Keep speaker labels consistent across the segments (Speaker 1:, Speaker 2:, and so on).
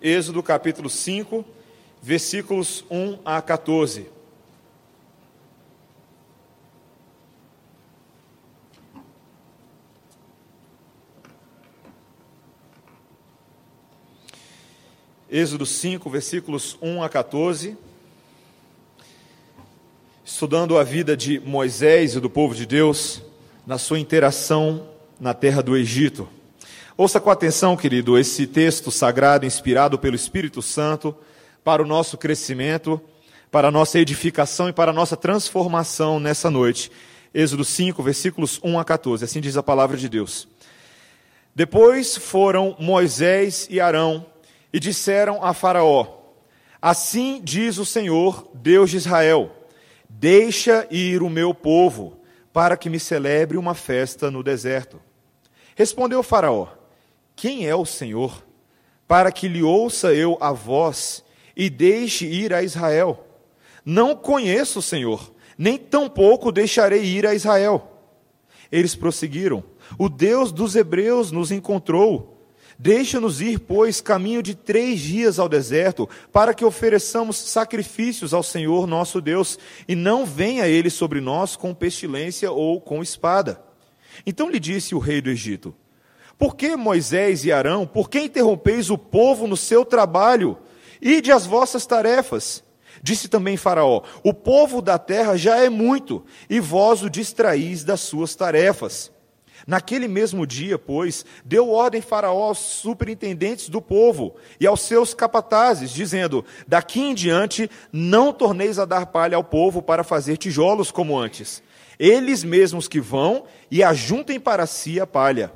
Speaker 1: Êxodo capítulo 5, versículos 1 a 14. Êxodo 5, versículos 1 a 14. Estudando a vida de Moisés e do povo de Deus na sua interação na terra do Egito. Ouça com atenção, querido, esse texto sagrado inspirado pelo Espírito Santo para o nosso crescimento, para a nossa edificação e para a nossa transformação nessa noite. Êxodo 5, versículos 1 a 14. Assim diz a palavra de Deus. Depois foram Moisés e Arão e disseram a Faraó: Assim diz o Senhor, Deus de Israel: Deixa ir o meu povo, para que me celebre uma festa no deserto. Respondeu Faraó: Quem é o Senhor, para que lhe ouça eu a voz e deixe ir a Israel? Não conheço o Senhor, nem tampouco deixarei ir a Israel. Eles prosseguiram: O Deus dos hebreus nos encontrou Deixa-nos ir, pois, caminho de três dias ao deserto, para que ofereçamos sacrifícios ao Senhor nosso Deus, e não venha ele sobre nós com pestilência ou com espada. Então lhe disse o rei do Egito: Por que Moisés e Arão, por que interrompeis o povo no seu trabalho? Ide as vossas tarefas. Disse também Faraó: O povo da terra já é muito, e vós o distraís das suas tarefas. Naquele mesmo dia, pois, deu ordem Faraó aos superintendentes do povo e aos seus capatazes, dizendo: Daqui em diante não torneis a dar palha ao povo para fazer tijolos como antes. Eles mesmos que vão e ajuntem para si a palha.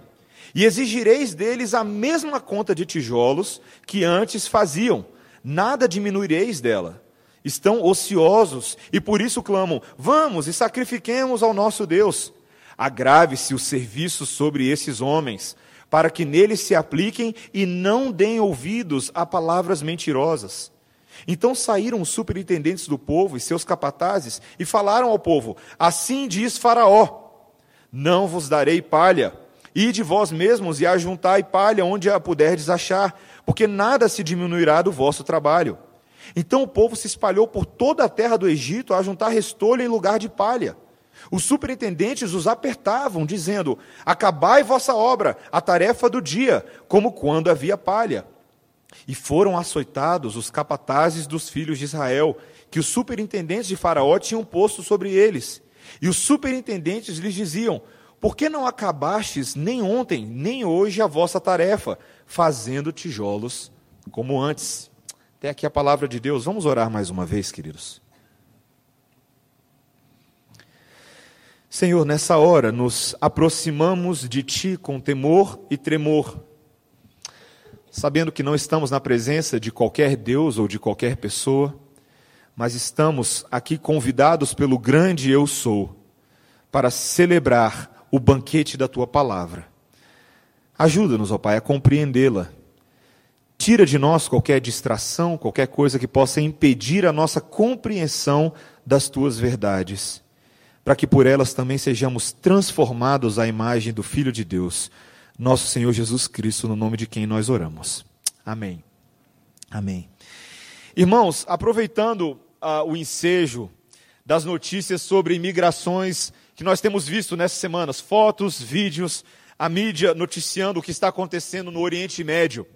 Speaker 1: E exigireis deles a mesma conta de tijolos que antes faziam, nada diminuireis dela. Estão ociosos e por isso clamam: Vamos e sacrifiquemos ao nosso Deus. Agrave-se o serviço sobre esses homens, para que neles se apliquem e não deem ouvidos a palavras mentirosas. Então saíram os superintendentes do povo e seus capatazes e falaram ao povo: Assim diz Faraó: Não vos darei palha, ide vós mesmos e ajuntai palha onde a puderdes achar, porque nada se diminuirá do vosso trabalho. Então o povo se espalhou por toda a terra do Egito a juntar restolho em lugar de palha. Os superintendentes os apertavam, dizendo: Acabai vossa obra, a tarefa do dia, como quando havia palha. E foram açoitados os capatazes dos filhos de Israel, que os superintendentes de Faraó tinham posto sobre eles. E os superintendentes lhes diziam: Por que não acabastes nem ontem, nem hoje a vossa tarefa, fazendo tijolos como antes? Até aqui a palavra de Deus. Vamos orar mais uma vez, queridos. Senhor, nessa hora nos aproximamos de Ti com temor e tremor, sabendo que não estamos na presença de qualquer Deus ou de qualquer pessoa, mas estamos aqui convidados pelo grande Eu Sou para celebrar o banquete da Tua palavra. Ajuda-nos, ó Pai, a compreendê-la. Tira de nós qualquer distração, qualquer coisa que possa impedir a nossa compreensão das Tuas verdades para que por elas também sejamos transformados à imagem do Filho de Deus, nosso Senhor Jesus Cristo, no nome de quem nós oramos. Amém. Amém. Irmãos, aproveitando uh, o ensejo das notícias sobre imigrações que nós temos visto nessas semanas, fotos, vídeos, a mídia noticiando o que está acontecendo no Oriente Médio.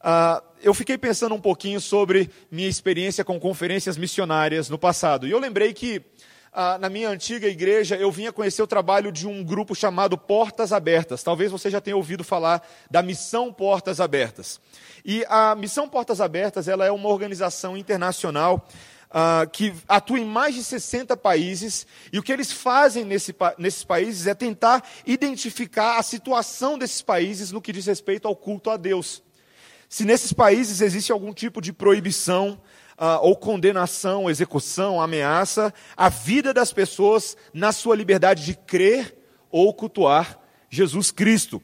Speaker 1: Uh, eu fiquei pensando um pouquinho sobre minha experiência com conferências missionárias no passado. E eu lembrei que ah, na minha antiga igreja, eu vinha conhecer o trabalho de um grupo chamado Portas Abertas. Talvez você já tenha ouvido falar da Missão Portas Abertas. E a Missão Portas Abertas ela é uma organização internacional ah, que atua em mais de 60 países. E o que eles fazem nesse, nesses países é tentar identificar a situação desses países no que diz respeito ao culto a Deus. Se nesses países existe algum tipo de proibição, uh, ou condenação, execução, ameaça a vida das pessoas na sua liberdade de crer ou cultuar Jesus Cristo.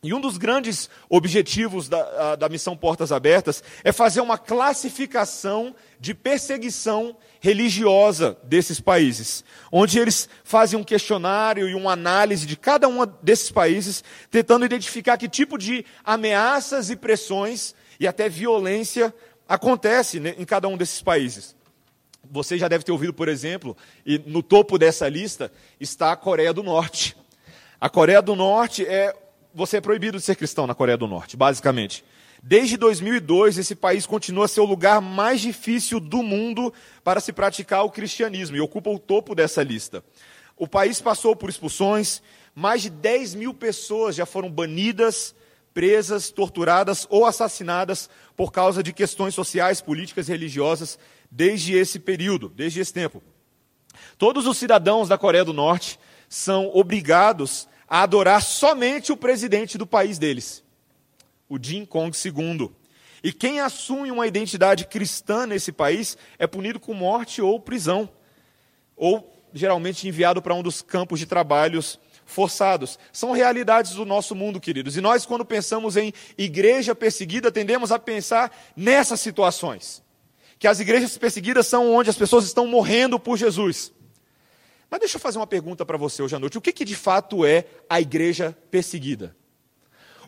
Speaker 1: E um dos grandes objetivos da, da missão Portas Abertas é fazer uma classificação de perseguição religiosa desses países, onde eles fazem um questionário e uma análise de cada um desses países, tentando identificar que tipo de ameaças e pressões e até violência acontece né, em cada um desses países. Você já deve ter ouvido, por exemplo, e no topo dessa lista está a Coreia do Norte. A Coreia do Norte é. Você é proibido de ser cristão na Coreia do Norte, basicamente. Desde 2002, esse país continua a ser o lugar mais difícil do mundo para se praticar o cristianismo e ocupa o topo dessa lista. O país passou por expulsões, mais de 10 mil pessoas já foram banidas, presas, torturadas ou assassinadas por causa de questões sociais, políticas e religiosas desde esse período, desde esse tempo. Todos os cidadãos da Coreia do Norte são obrigados a adorar somente o presidente do país deles, o Jin Kong II. E quem assume uma identidade cristã nesse país é punido com morte ou prisão, ou geralmente enviado para um dos campos de trabalhos forçados. São realidades do nosso mundo, queridos. E nós, quando pensamos em igreja perseguida, tendemos a pensar nessas situações que as igrejas perseguidas são onde as pessoas estão morrendo por Jesus. Mas deixa eu fazer uma pergunta para você hoje à noite. O que, que de fato é a igreja perseguida?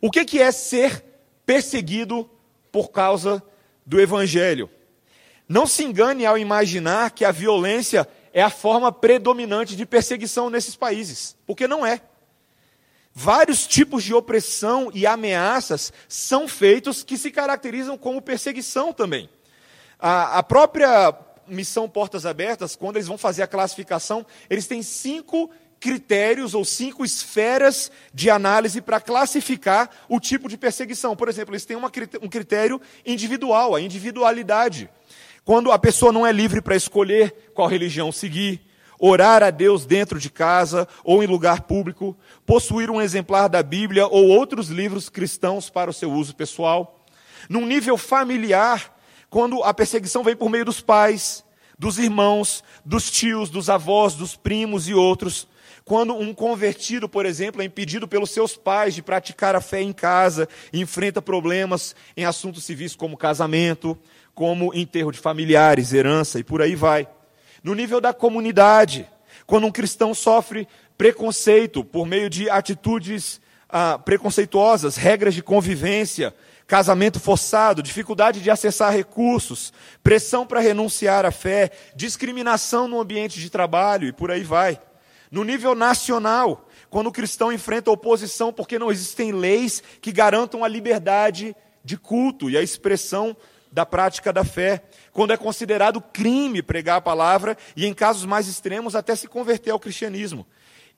Speaker 1: O que, que é ser perseguido por causa do evangelho? Não se engane ao imaginar que a violência é a forma predominante de perseguição nesses países, porque não é. Vários tipos de opressão e ameaças são feitos que se caracterizam como perseguição também. A, a própria missão Portas Abertas, quando eles vão fazer a classificação, eles têm cinco critérios ou cinco esferas de análise para classificar o tipo de perseguição. Por exemplo, eles têm uma, um critério individual, a individualidade. Quando a pessoa não é livre para escolher qual religião seguir, orar a Deus dentro de casa ou em lugar público, possuir um exemplar da Bíblia ou outros livros cristãos para o seu uso pessoal. Num nível familiar, quando a perseguição vem por meio dos pais, dos irmãos, dos tios, dos avós, dos primos e outros. Quando um convertido, por exemplo, é impedido pelos seus pais de praticar a fé em casa e enfrenta problemas em assuntos civis como casamento, como enterro de familiares, herança e por aí vai. No nível da comunidade, quando um cristão sofre preconceito por meio de atitudes ah, preconceituosas, regras de convivência, casamento forçado, dificuldade de acessar recursos, pressão para renunciar à fé, discriminação no ambiente de trabalho e por aí vai. No nível nacional, quando o cristão enfrenta oposição porque não existem leis que garantam a liberdade de culto e a expressão da prática da fé, quando é considerado crime pregar a palavra e, em casos mais extremos, até se converter ao cristianismo.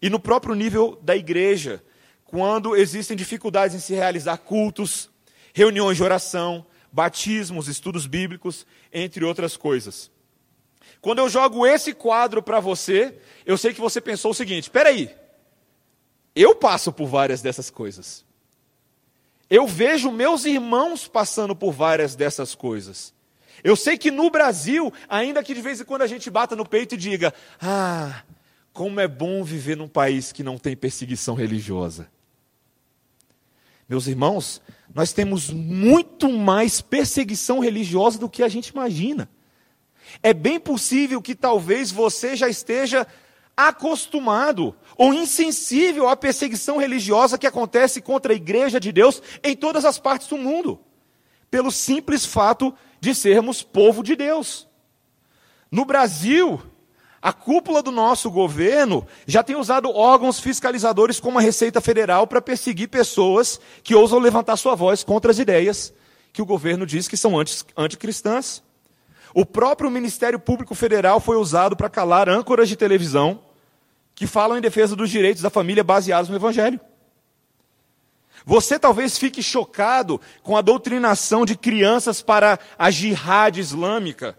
Speaker 1: E no próprio nível da igreja, quando existem dificuldades em se realizar cultos, reuniões de oração, batismos, estudos bíblicos, entre outras coisas. Quando eu jogo esse quadro para você, eu sei que você pensou o seguinte: espera aí, eu passo por várias dessas coisas. Eu vejo meus irmãos passando por várias dessas coisas. Eu sei que no Brasil, ainda que de vez em quando a gente bata no peito e diga: Ah, como é bom viver num país que não tem perseguição religiosa. Meus irmãos, nós temos muito mais perseguição religiosa do que a gente imagina. É bem possível que talvez você já esteja acostumado ou insensível à perseguição religiosa que acontece contra a igreja de Deus em todas as partes do mundo, pelo simples fato de sermos povo de Deus. No Brasil, a cúpula do nosso governo já tem usado órgãos fiscalizadores como a Receita Federal para perseguir pessoas que ousam levantar sua voz contra as ideias que o governo diz que são anticristãs. O próprio Ministério Público Federal foi usado para calar âncoras de televisão que falam em defesa dos direitos da família baseados no Evangelho. Você talvez fique chocado com a doutrinação de crianças para a jihad islâmica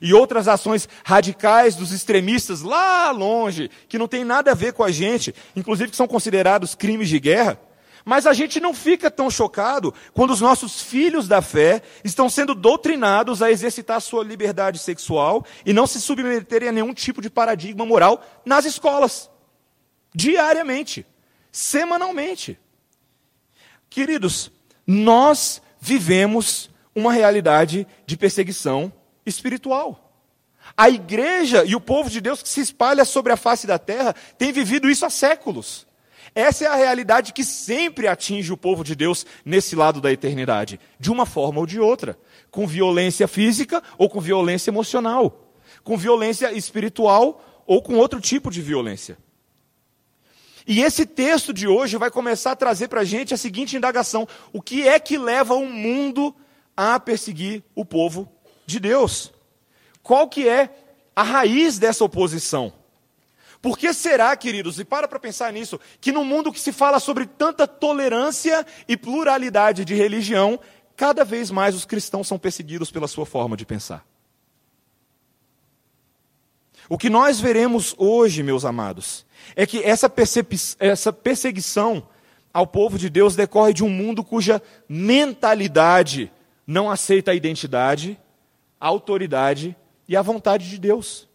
Speaker 1: e outras ações radicais dos extremistas lá longe, que não tem nada a ver com a gente, inclusive que são considerados crimes de guerra. Mas a gente não fica tão chocado quando os nossos filhos da fé estão sendo doutrinados a exercitar sua liberdade sexual e não se submeterem a nenhum tipo de paradigma moral nas escolas. Diariamente, semanalmente. Queridos, nós vivemos uma realidade de perseguição espiritual. A igreja e o povo de Deus que se espalha sobre a face da terra tem vivido isso há séculos. Essa é a realidade que sempre atinge o povo de Deus nesse lado da eternidade, de uma forma ou de outra, com violência física ou com violência emocional, com violência espiritual ou com outro tipo de violência. E esse texto de hoje vai começar a trazer para a gente a seguinte indagação: o que é que leva o mundo a perseguir o povo de Deus? Qual que é a raiz dessa oposição? Por que será, queridos, e para para pensar nisso, que no mundo que se fala sobre tanta tolerância e pluralidade de religião, cada vez mais os cristãos são perseguidos pela sua forma de pensar? O que nós veremos hoje, meus amados, é que essa, essa perseguição ao povo de Deus decorre de um mundo cuja mentalidade não aceita a identidade, a autoridade e a vontade de Deus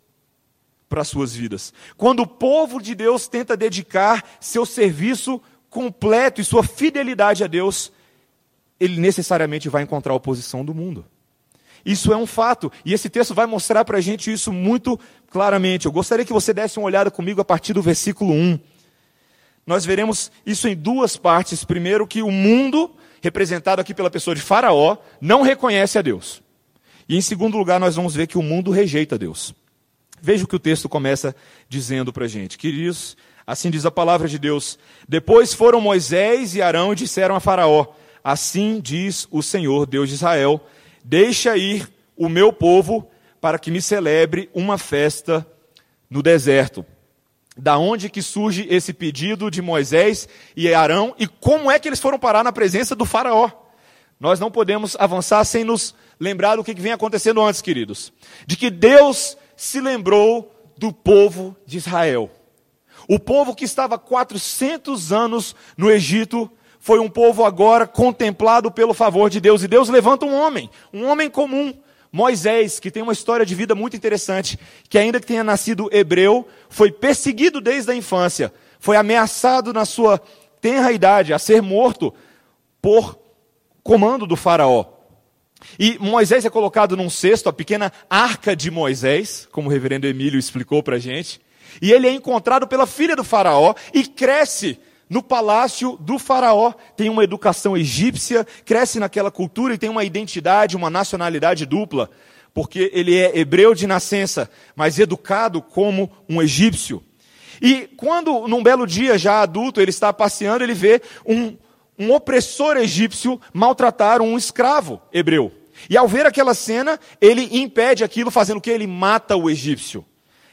Speaker 1: para as suas vidas. Quando o povo de Deus tenta dedicar seu serviço completo e sua fidelidade a Deus, ele necessariamente vai encontrar a oposição do mundo. Isso é um fato, e esse texto vai mostrar para a gente isso muito claramente. Eu gostaria que você desse uma olhada comigo a partir do versículo 1. Nós veremos isso em duas partes. Primeiro, que o mundo, representado aqui pela pessoa de Faraó, não reconhece a Deus. E em segundo lugar, nós vamos ver que o mundo rejeita Deus. Veja o que o texto começa dizendo para a gente. Queridos, assim diz a palavra de Deus. Depois foram Moisés e Arão e disseram a Faraó: Assim diz o Senhor, Deus de Israel: Deixa ir o meu povo para que me celebre uma festa no deserto. Da onde que surge esse pedido de Moisés e Arão e como é que eles foram parar na presença do Faraó? Nós não podemos avançar sem nos lembrar do que vem acontecendo antes, queridos. De que Deus se lembrou do povo de Israel. O povo que estava 400 anos no Egito foi um povo agora contemplado pelo favor de Deus. E Deus levanta um homem, um homem comum, Moisés, que tem uma história de vida muito interessante, que ainda que tenha nascido hebreu, foi perseguido desde a infância, foi ameaçado na sua tenra idade a ser morto por comando do faraó. E Moisés é colocado num cesto, a pequena arca de Moisés, como o reverendo Emílio explicou para a gente. E ele é encontrado pela filha do faraó e cresce no palácio do faraó. Tem uma educação egípcia, cresce naquela cultura e tem uma identidade, uma nacionalidade dupla. Porque ele é hebreu de nascença, mas educado como um egípcio. E quando, num belo dia, já adulto, ele está passeando, ele vê um um opressor egípcio maltratar um escravo hebreu. E ao ver aquela cena, ele impede aquilo, fazendo o que? Ele mata o egípcio.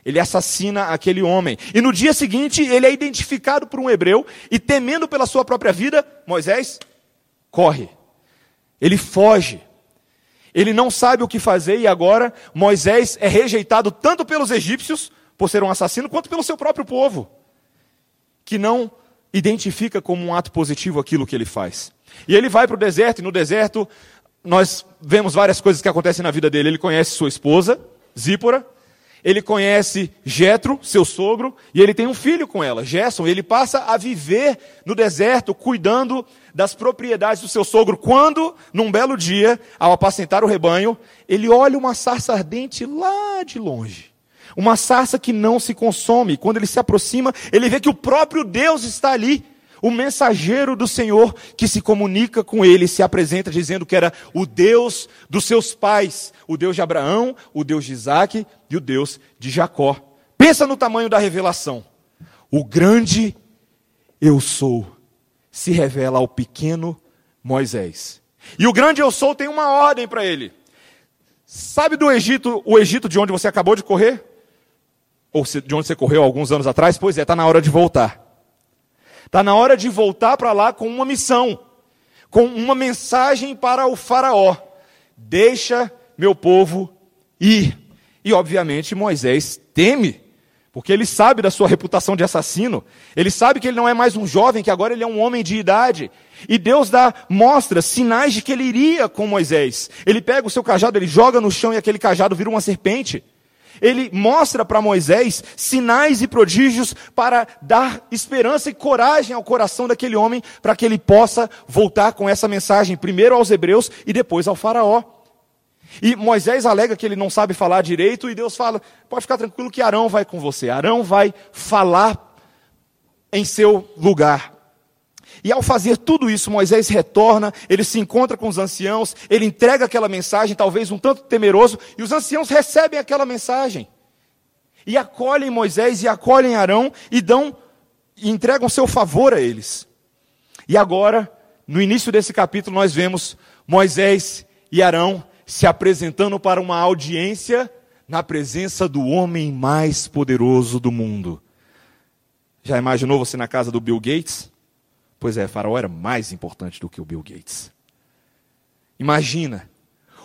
Speaker 1: Ele assassina aquele homem. E no dia seguinte, ele é identificado por um hebreu e, temendo pela sua própria vida, Moisés corre. Ele foge. Ele não sabe o que fazer e agora Moisés é rejeitado tanto pelos egípcios, por ser um assassino, quanto pelo seu próprio povo, que não identifica como um ato positivo aquilo que ele faz. E ele vai para o deserto, e no deserto nós vemos várias coisas que acontecem na vida dele. Ele conhece sua esposa, Zípora, ele conhece Jetro, seu sogro, e ele tem um filho com ela, Gerson. Ele passa a viver no deserto, cuidando das propriedades do seu sogro. Quando, num belo dia, ao apacentar o rebanho, ele olha uma sarça ardente lá de longe. Uma sarça que não se consome. Quando ele se aproxima, ele vê que o próprio Deus está ali. O mensageiro do Senhor que se comunica com ele, se apresenta dizendo que era o Deus dos seus pais, o Deus de Abraão, o Deus de Isaac e o Deus de Jacó. Pensa no tamanho da revelação. O grande eu sou se revela ao pequeno Moisés. E o grande eu sou tem uma ordem para ele. Sabe do Egito, o Egito de onde você acabou de correr? Ou de onde você correu alguns anos atrás? Pois é, está na hora de voltar. Está na hora de voltar para lá com uma missão, com uma mensagem para o Faraó: deixa meu povo ir. E obviamente Moisés teme, porque ele sabe da sua reputação de assassino, ele sabe que ele não é mais um jovem, que agora ele é um homem de idade. E Deus dá, mostra sinais de que ele iria com Moisés. Ele pega o seu cajado, ele joga no chão e aquele cajado vira uma serpente ele mostra para Moisés sinais e prodígios para dar esperança e coragem ao coração daquele homem, para que ele possa voltar com essa mensagem, primeiro aos hebreus e depois ao Faraó. E Moisés alega que ele não sabe falar direito, e Deus fala: pode ficar tranquilo que Arão vai com você. Arão vai falar em seu lugar. E ao fazer tudo isso, Moisés retorna, ele se encontra com os anciãos, ele entrega aquela mensagem, talvez um tanto temeroso, e os anciãos recebem aquela mensagem. E acolhem Moisés e acolhem Arão e dão e entregam seu favor a eles. E agora, no início desse capítulo, nós vemos Moisés e Arão se apresentando para uma audiência na presença do homem mais poderoso do mundo. Já imaginou você na casa do Bill Gates? Pois é, Faraó era mais importante do que o Bill Gates. Imagina,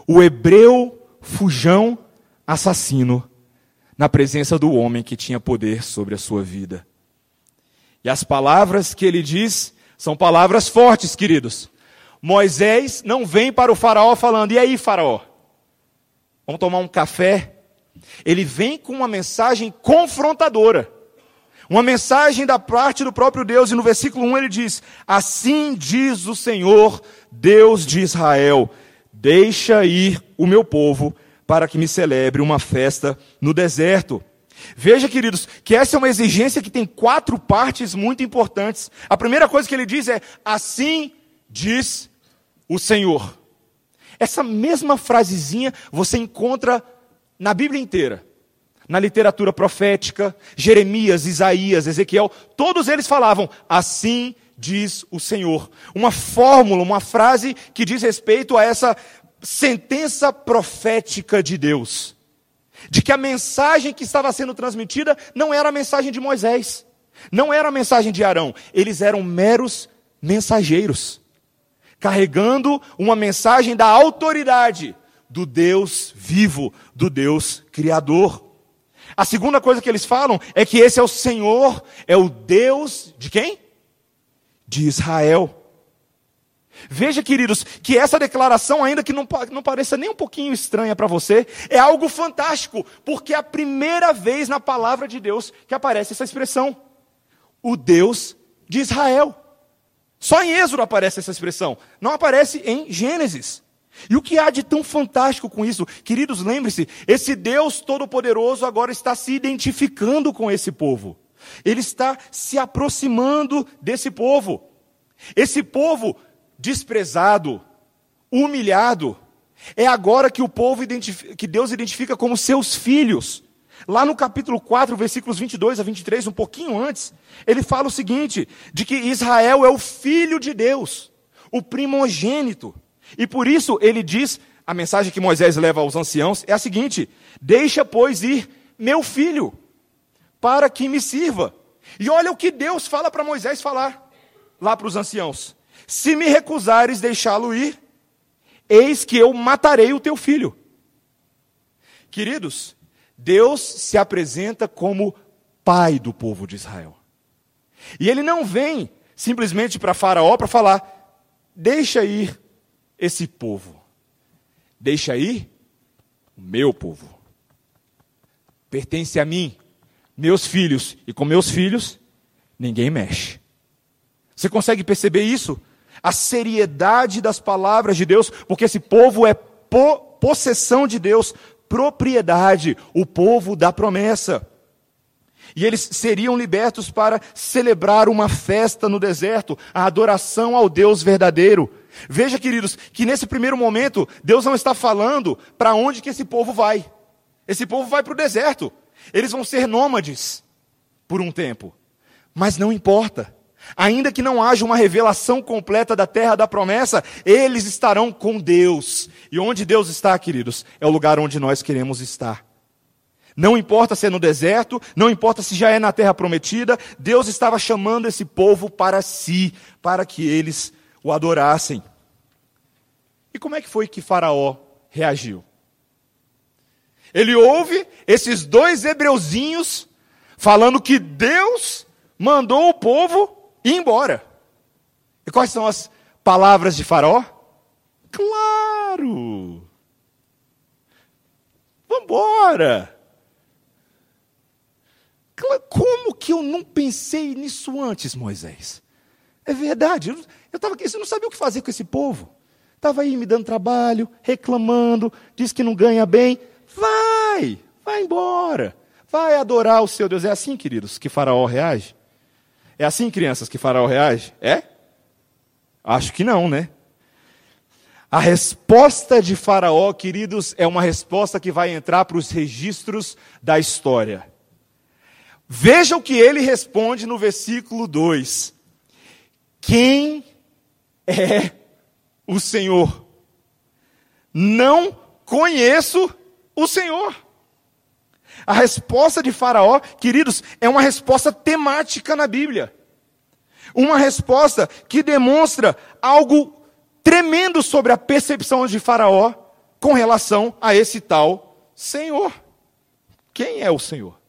Speaker 1: o hebreu fujão assassino na presença do homem que tinha poder sobre a sua vida. E as palavras que ele diz são palavras fortes, queridos. Moisés não vem para o faraó falando: "E aí, faraó? Vamos tomar um café?" Ele vem com uma mensagem confrontadora. Uma mensagem da parte do próprio Deus, e no versículo 1 ele diz: Assim diz o Senhor, Deus de Israel: Deixa ir o meu povo para que me celebre uma festa no deserto. Veja, queridos, que essa é uma exigência que tem quatro partes muito importantes. A primeira coisa que ele diz é: Assim diz o Senhor. Essa mesma frasezinha você encontra na Bíblia inteira na literatura profética, Jeremias, Isaías, Ezequiel, todos eles falavam, assim diz o Senhor. Uma fórmula, uma frase que diz respeito a essa sentença profética de Deus. De que a mensagem que estava sendo transmitida não era a mensagem de Moisés, não era a mensagem de Arão, eles eram meros mensageiros, carregando uma mensagem da autoridade do Deus vivo, do Deus criador. A segunda coisa que eles falam é que esse é o Senhor, é o Deus de quem? De Israel. Veja, queridos, que essa declaração, ainda que não, não pareça nem um pouquinho estranha para você, é algo fantástico, porque é a primeira vez na palavra de Deus que aparece essa expressão: o Deus de Israel. Só em Êxodo aparece essa expressão, não aparece em Gênesis. E o que há de tão fantástico com isso? Queridos, lembre-se, esse Deus Todo-Poderoso agora está se identificando com esse povo. Ele está se aproximando desse povo. Esse povo desprezado, humilhado, é agora que o povo que Deus identifica como seus filhos. Lá no capítulo 4, versículos 22 a 23, um pouquinho antes, ele fala o seguinte: de que Israel é o filho de Deus, o primogênito. E por isso ele diz, a mensagem que Moisés leva aos anciãos é a seguinte: Deixa, pois, ir meu filho, para que me sirva. E olha o que Deus fala para Moisés falar lá para os anciãos: Se me recusares deixá-lo ir, eis que eu matarei o teu filho. Queridos, Deus se apresenta como pai do povo de Israel. E ele não vem simplesmente para Faraó para falar: deixa ir esse povo. Deixa aí o meu povo. Pertence a mim, meus filhos, e com meus filhos ninguém mexe. Você consegue perceber isso? A seriedade das palavras de Deus, porque esse povo é po possessão de Deus, propriedade, o povo da promessa. E eles seriam libertos para celebrar uma festa no deserto, a adoração ao Deus verdadeiro. Veja, queridos, que nesse primeiro momento, Deus não está falando para onde que esse povo vai. Esse povo vai para o deserto. Eles vão ser nômades por um tempo. Mas não importa. Ainda que não haja uma revelação completa da terra da promessa, eles estarão com Deus. E onde Deus está, queridos, é o lugar onde nós queremos estar. Não importa se é no deserto, não importa se já é na terra prometida, Deus estava chamando esse povo para si, para que eles o adorassem. E como é que foi que Faraó reagiu? Ele ouve esses dois hebreuzinhos falando que Deus mandou o povo ir embora. E quais são as palavras de Faraó? Claro! Vambora! Como que eu não pensei nisso antes, Moisés? É verdade. Eu estava aqui, você não sabia o que fazer com esse povo. Estava aí me dando trabalho, reclamando, diz que não ganha bem. Vai, vai embora. Vai adorar o seu Deus. É assim, queridos, que Faraó reage. É assim, crianças, que Faraó reage? É? Acho que não, né? A resposta de Faraó, queridos, é uma resposta que vai entrar para os registros da história. Veja o que ele responde no versículo 2: Quem é o Senhor? Não conheço o Senhor. A resposta de Faraó, queridos, é uma resposta temática na Bíblia. Uma resposta que demonstra algo tremendo sobre a percepção de Faraó com relação a esse tal Senhor. Quem é o Senhor?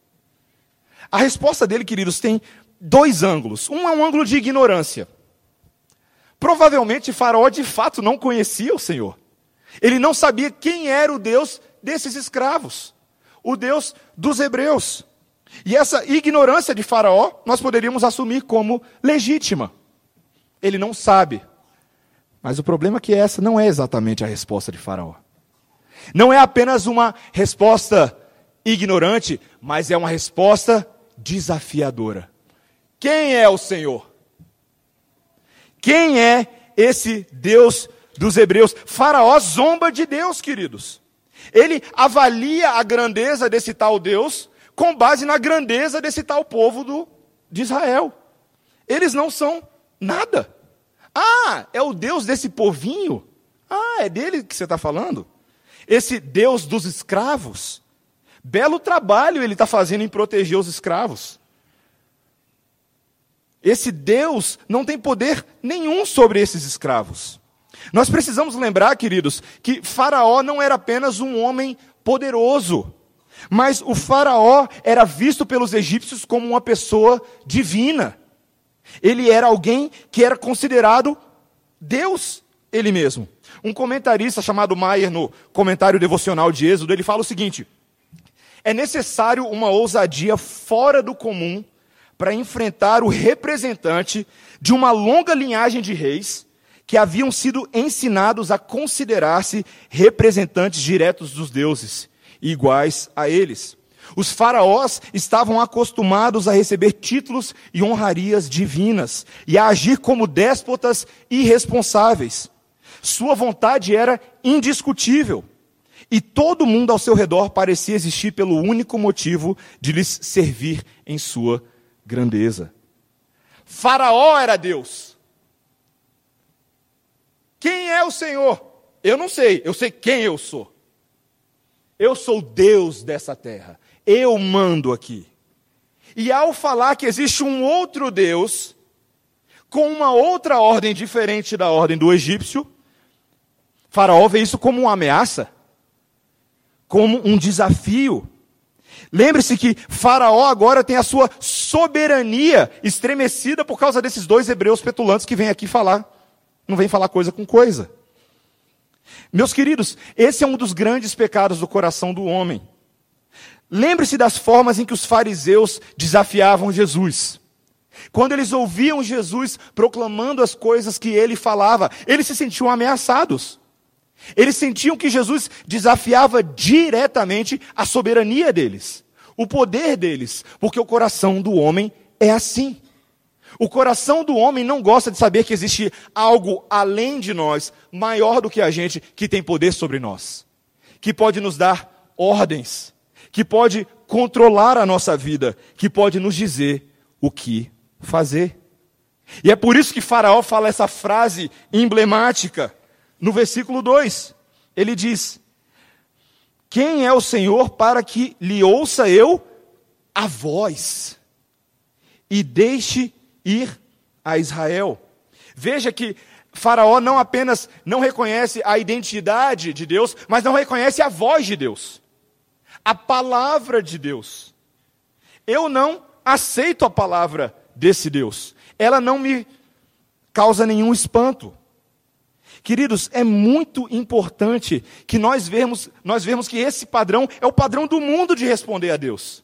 Speaker 1: A resposta dele, queridos, tem dois ângulos. Um é um ângulo de ignorância. Provavelmente Faraó de fato não conhecia o Senhor. Ele não sabia quem era o Deus desses escravos, o Deus dos hebreus. E essa ignorância de Faraó nós poderíamos assumir como legítima. Ele não sabe. Mas o problema é que essa não é exatamente a resposta de Faraó. Não é apenas uma resposta ignorante, mas é uma resposta desafiadora. Quem é o Senhor? Quem é esse Deus dos hebreus? Faraó zomba de Deus, queridos. Ele avalia a grandeza desse tal Deus com base na grandeza desse tal povo do, de Israel. Eles não são nada. Ah, é o Deus desse povinho? Ah, é dele que você está falando? Esse Deus dos escravos? Belo trabalho ele está fazendo em proteger os escravos. Esse Deus não tem poder nenhum sobre esses escravos. Nós precisamos lembrar, queridos, que Faraó não era apenas um homem poderoso, mas o Faraó era visto pelos egípcios como uma pessoa divina. Ele era alguém que era considerado Deus, ele mesmo. Um comentarista chamado Maier, no comentário devocional de Êxodo, ele fala o seguinte: é necessário uma ousadia fora do comum para enfrentar o representante de uma longa linhagem de reis que haviam sido ensinados a considerar-se representantes diretos dos deuses, iguais a eles. Os faraós estavam acostumados a receber títulos e honrarias divinas e a agir como déspotas irresponsáveis. Sua vontade era indiscutível. E todo mundo ao seu redor parecia existir pelo único motivo de lhes servir em sua grandeza. Faraó era Deus. Quem é o Senhor? Eu não sei, eu sei quem eu sou. Eu sou Deus dessa terra. Eu mando aqui. E ao falar que existe um outro Deus, com uma outra ordem diferente da ordem do egípcio, Faraó vê isso como uma ameaça, como um desafio. Lembre-se que Faraó agora tem a sua soberania estremecida por causa desses dois hebreus petulantes que vêm aqui falar. Não vem falar coisa com coisa. Meus queridos, esse é um dos grandes pecados do coração do homem. Lembre-se das formas em que os fariseus desafiavam Jesus. Quando eles ouviam Jesus proclamando as coisas que ele falava, eles se sentiam ameaçados. Eles sentiam que Jesus desafiava diretamente a soberania deles, o poder deles, porque o coração do homem é assim. O coração do homem não gosta de saber que existe algo além de nós, maior do que a gente, que tem poder sobre nós, que pode nos dar ordens, que pode controlar a nossa vida, que pode nos dizer o que fazer. E é por isso que Faraó fala essa frase emblemática no versículo 2. Ele diz: Quem é o Senhor para que lhe ouça eu a voz e deixe ir a Israel? Veja que Faraó não apenas não reconhece a identidade de Deus, mas não reconhece a voz de Deus a palavra de Deus. Eu não aceito a palavra desse Deus. Ela não me causa nenhum espanto. Queridos, é muito importante que nós vemos, nós vemos que esse padrão é o padrão do mundo de responder a Deus.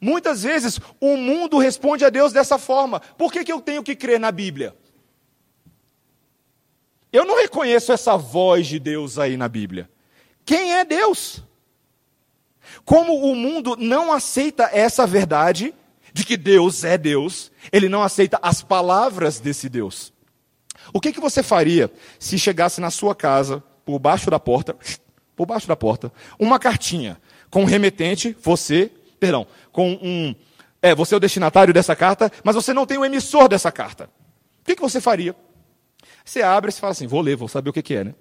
Speaker 1: Muitas vezes o mundo responde a Deus dessa forma. Por que, que eu tenho que crer na Bíblia? Eu não reconheço essa voz de Deus aí na Bíblia. Quem é Deus? Como o mundo não aceita essa verdade, de que Deus é Deus, ele não aceita as palavras desse Deus. O que, que você faria se chegasse na sua casa, por baixo da porta, por baixo da porta, uma cartinha com um remetente, você, perdão, com um. É, você é o destinatário dessa carta, mas você não tem o emissor dessa carta. O que, que você faria? Você abre e fala assim: vou ler, vou saber o que, que é, né?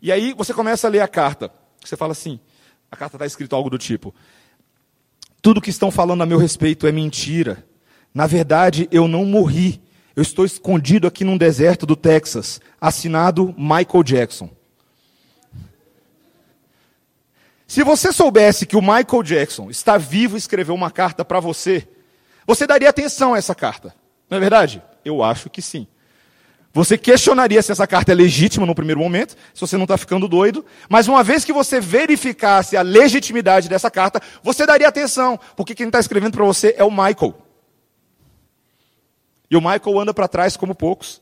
Speaker 1: E aí você começa a ler a carta. Você fala assim: a carta está escrito algo do tipo: tudo que estão falando a meu respeito é mentira. Na verdade, eu não morri. Eu estou escondido aqui num deserto do Texas. Assinado Michael Jackson. Se você soubesse que o Michael Jackson está vivo e escreveu uma carta para você, você daria atenção a essa carta. Não é verdade? Eu acho que sim. Você questionaria se essa carta é legítima no primeiro momento, se você não está ficando doido, mas uma vez que você verificasse a legitimidade dessa carta, você daria atenção, porque quem está escrevendo para você é o Michael. E o Michael anda para trás como poucos.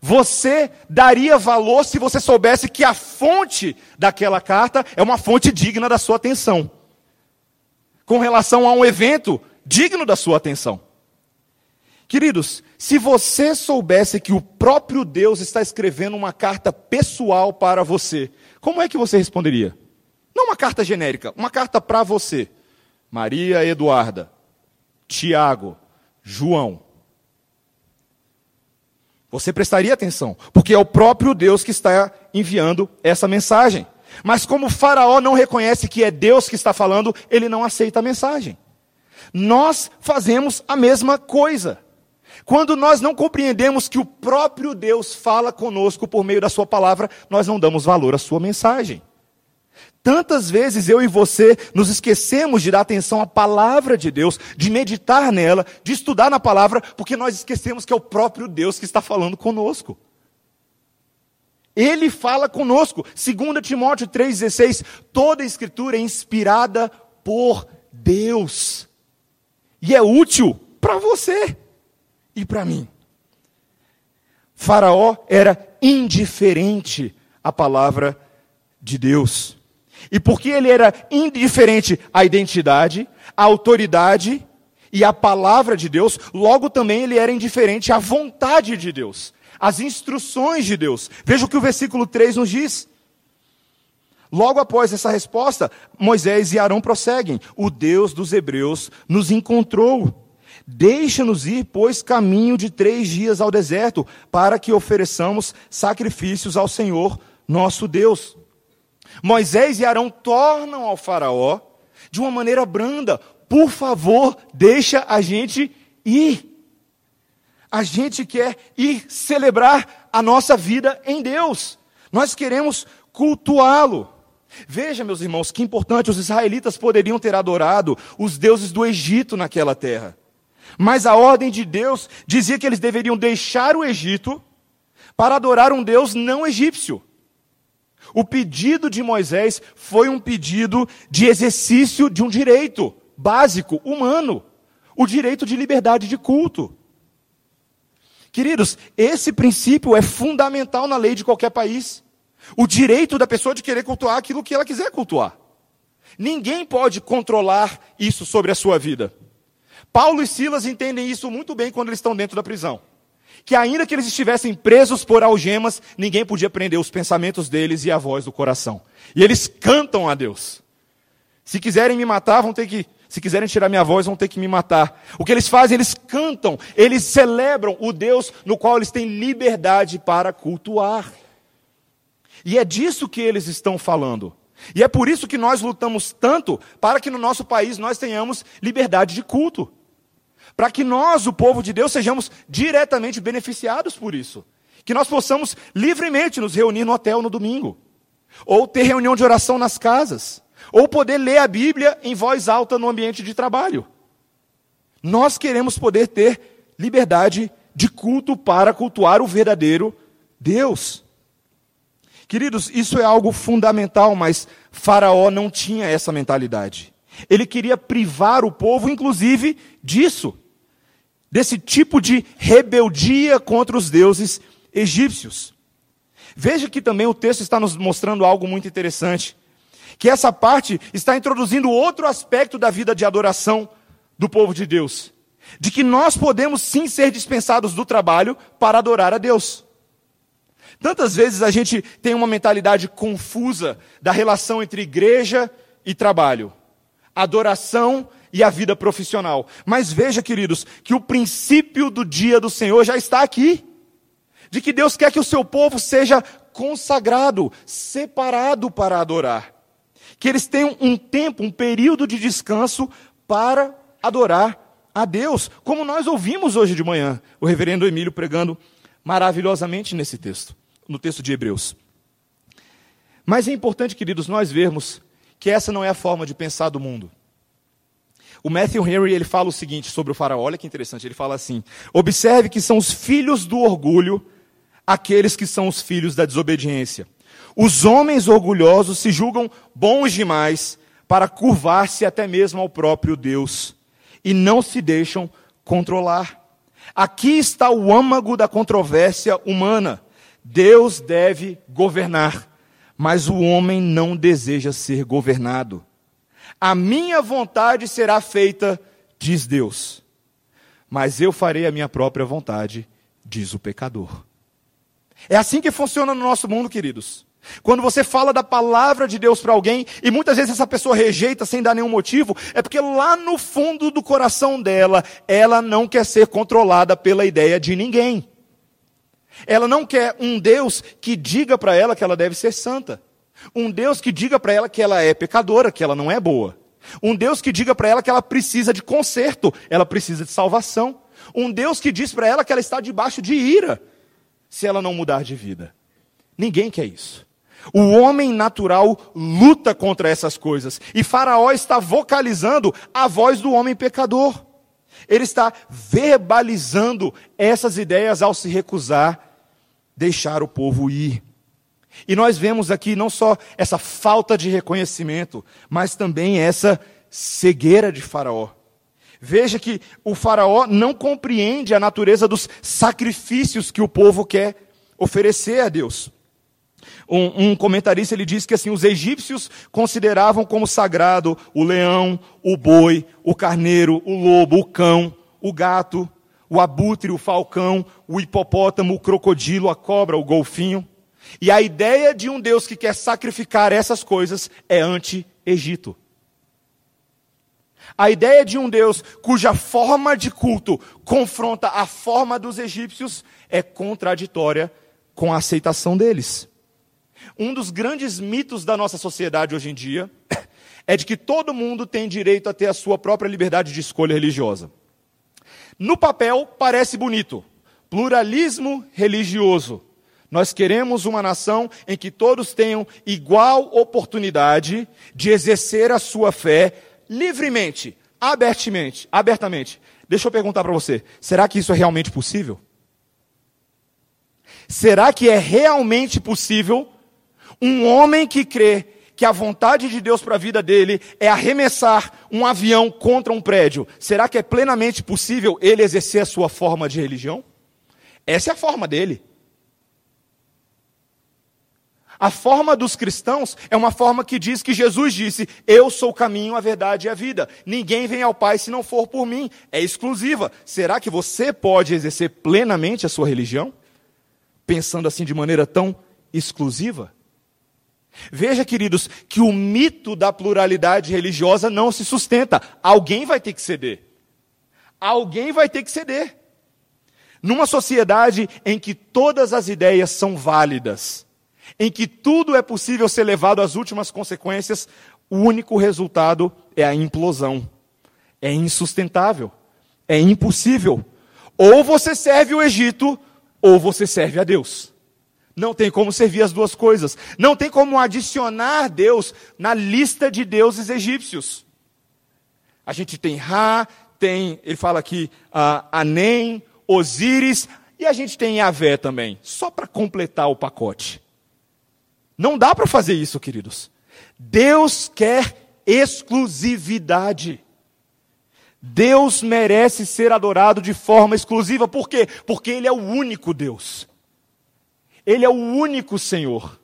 Speaker 1: Você daria valor se você soubesse que a fonte daquela carta é uma fonte digna da sua atenção, com relação a um evento digno da sua atenção. Queridos, se você soubesse que o próprio Deus está escrevendo uma carta pessoal para você, como é que você responderia? Não uma carta genérica, uma carta para você. Maria Eduarda, Tiago, João. Você prestaria atenção, porque é o próprio Deus que está enviando essa mensagem. Mas como Faraó não reconhece que é Deus que está falando, ele não aceita a mensagem. Nós fazemos a mesma coisa. Quando nós não compreendemos que o próprio Deus fala conosco por meio da Sua palavra, nós não damos valor à Sua mensagem. Tantas vezes eu e você nos esquecemos de dar atenção à palavra de Deus, de meditar nela, de estudar na palavra, porque nós esquecemos que é o próprio Deus que está falando conosco. Ele fala conosco. 2 Timóteo 3,16: toda a escritura é inspirada por Deus. E é útil para você e para mim. Faraó era indiferente à palavra de Deus. E porque ele era indiferente à identidade, à autoridade e à palavra de Deus, logo também ele era indiferente à vontade de Deus, às instruções de Deus. Veja o que o versículo 3 nos diz. Logo após essa resposta, Moisés e Arão prosseguem: O Deus dos Hebreus nos encontrou Deixa-nos ir, pois, caminho de três dias ao deserto, para que ofereçamos sacrifícios ao Senhor nosso Deus. Moisés e Arão tornam ao Faraó de uma maneira branda: por favor, deixa a gente ir. A gente quer ir celebrar a nossa vida em Deus. Nós queremos cultuá-lo. Veja, meus irmãos, que importante: os israelitas poderiam ter adorado os deuses do Egito naquela terra. Mas a ordem de Deus dizia que eles deveriam deixar o Egito para adorar um Deus não egípcio. O pedido de Moisés foi um pedido de exercício de um direito básico, humano, o direito de liberdade de culto. Queridos, esse princípio é fundamental na lei de qualquer país. O direito da pessoa de querer cultuar aquilo que ela quiser cultuar. Ninguém pode controlar isso sobre a sua vida. Paulo e Silas entendem isso muito bem quando eles estão dentro da prisão. Que ainda que eles estivessem presos por algemas, ninguém podia prender os pensamentos deles e a voz do coração. E eles cantam a Deus. Se quiserem me matar, vão ter que. Se quiserem tirar minha voz, vão ter que me matar. O que eles fazem? Eles cantam, eles celebram o Deus no qual eles têm liberdade para cultuar. E é disso que eles estão falando. E é por isso que nós lutamos tanto para que no nosso país nós tenhamos liberdade de culto para que nós, o povo de Deus, sejamos diretamente beneficiados por isso. Que nós possamos livremente nos reunir no hotel no domingo, ou ter reunião de oração nas casas, ou poder ler a Bíblia em voz alta no ambiente de trabalho. Nós queremos poder ter liberdade de culto para cultuar o verdadeiro Deus. Queridos, isso é algo fundamental, mas Faraó não tinha essa mentalidade. Ele queria privar o povo, inclusive, disso desse tipo de rebeldia contra os deuses egípcios. Veja que também o texto está nos mostrando algo muito interessante, que essa parte está introduzindo outro aspecto da vida de adoração do povo de Deus. De que nós podemos sim ser dispensados do trabalho para adorar a Deus. Tantas vezes a gente tem uma mentalidade confusa da relação entre igreja e trabalho, adoração e a vida profissional. Mas veja, queridos, que o princípio do dia do Senhor já está aqui. De que Deus quer que o seu povo seja consagrado, separado para adorar. Que eles tenham um tempo, um período de descanso para adorar a Deus, como nós ouvimos hoje de manhã, o reverendo Emílio pregando maravilhosamente nesse texto, no texto de Hebreus. Mas é importante, queridos, nós vermos que essa não é a forma de pensar do mundo. O Matthew Henry ele fala o seguinte sobre o faraó, olha que interessante, ele fala assim: observe que são os filhos do orgulho aqueles que são os filhos da desobediência. Os homens orgulhosos se julgam bons demais para curvar-se até mesmo ao próprio Deus e não se deixam controlar. Aqui está o âmago da controvérsia humana. Deus deve governar, mas o homem não deseja ser governado. A minha vontade será feita, diz Deus, mas eu farei a minha própria vontade, diz o pecador. É assim que funciona no nosso mundo, queridos. Quando você fala da palavra de Deus para alguém e muitas vezes essa pessoa rejeita sem dar nenhum motivo, é porque lá no fundo do coração dela, ela não quer ser controlada pela ideia de ninguém. Ela não quer um Deus que diga para ela que ela deve ser santa. Um Deus que diga para ela que ela é pecadora, que ela não é boa. Um Deus que diga para ela que ela precisa de conserto, ela precisa de salvação. Um Deus que diz para ela que ela está debaixo de ira, se ela não mudar de vida. Ninguém quer isso. O homem natural luta contra essas coisas. E Faraó está vocalizando a voz do homem pecador. Ele está verbalizando essas ideias ao se recusar deixar o povo ir. E nós vemos aqui não só essa falta de reconhecimento, mas também essa cegueira de Faraó. Veja que o Faraó não compreende a natureza dos sacrifícios que o povo quer oferecer a Deus. Um, um, comentarista ele diz que assim os egípcios consideravam como sagrado o leão, o boi, o carneiro, o lobo, o cão, o gato, o abutre, o falcão, o hipopótamo, o crocodilo, a cobra, o golfinho. E a ideia de um Deus que quer sacrificar essas coisas é anti-Egito. A ideia de um Deus cuja forma de culto confronta a forma dos egípcios é contraditória com a aceitação deles. Um dos grandes mitos da nossa sociedade hoje em dia é de que todo mundo tem direito a ter a sua própria liberdade de escolha religiosa. No papel, parece bonito. Pluralismo religioso. Nós queremos uma nação em que todos tenham igual oportunidade de exercer a sua fé livremente, abertamente, abertamente. Deixa eu perguntar para você: será que isso é realmente possível? Será que é realmente possível um homem que crê que a vontade de Deus para a vida dele é arremessar um avião contra um prédio? Será que é plenamente possível ele exercer a sua forma de religião? Essa é a forma dele. A forma dos cristãos é uma forma que diz que Jesus disse: Eu sou o caminho, a verdade e a vida. Ninguém vem ao Pai se não for por mim. É exclusiva. Será que você pode exercer plenamente a sua religião? Pensando assim de maneira tão exclusiva? Veja, queridos, que o mito da pluralidade religiosa não se sustenta. Alguém vai ter que ceder. Alguém vai ter que ceder. Numa sociedade em que todas as ideias são válidas, em que tudo é possível ser levado às últimas consequências, o único resultado é a implosão. É insustentável. É impossível. Ou você serve o Egito, ou você serve a Deus. Não tem como servir as duas coisas. Não tem como adicionar Deus na lista de deuses egípcios. A gente tem Ra, tem, ele fala aqui, uh, Anem, Osíris, e a gente tem Yahvé também, só para completar o pacote. Não dá para fazer isso, queridos. Deus quer exclusividade. Deus merece ser adorado de forma exclusiva. Por quê? Porque Ele é o único Deus. Ele é o único Senhor.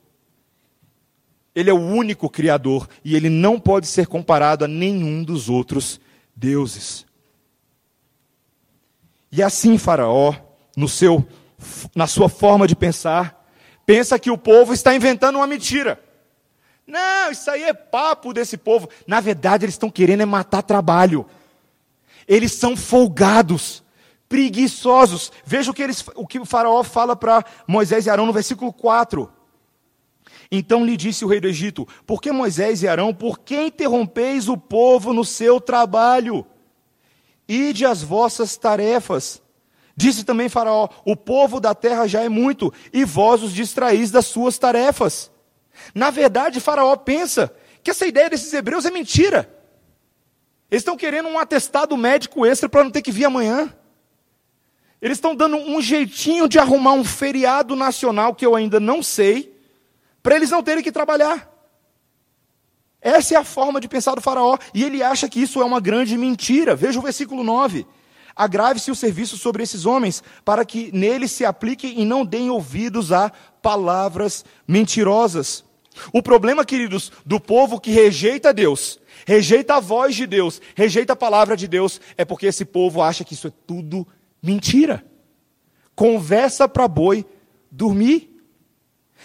Speaker 1: Ele é o único Criador e ele não pode ser comparado a nenhum dos outros deuses. E assim Faraó, no seu, na sua forma de pensar, pensa que o povo está inventando uma mentira. Não, isso aí é papo desse povo. Na verdade, eles estão querendo é matar trabalho. Eles são folgados, preguiçosos. Veja o que, eles, o, que o faraó fala para Moisés e Arão no versículo 4. Então lhe disse o rei do Egito: Por que Moisés e Arão, por que interrompeis o povo no seu trabalho? Ide as vossas tarefas. Disse também Faraó: O povo da terra já é muito, e vós os distraís das suas tarefas. Na verdade, Faraó pensa que essa ideia desses hebreus é mentira. Eles estão querendo um atestado médico extra para não ter que vir amanhã. Eles estão dando um jeitinho de arrumar um feriado nacional que eu ainda não sei, para eles não terem que trabalhar. Essa é a forma de pensar do Faraó, e ele acha que isso é uma grande mentira. Veja o versículo 9. Agrave-se o serviço sobre esses homens, para que neles se apliquem e não deem ouvidos a palavras mentirosas. O problema, queridos, do povo que rejeita Deus, rejeita a voz de Deus, rejeita a palavra de Deus, é porque esse povo acha que isso é tudo mentira. Conversa para boi dormir.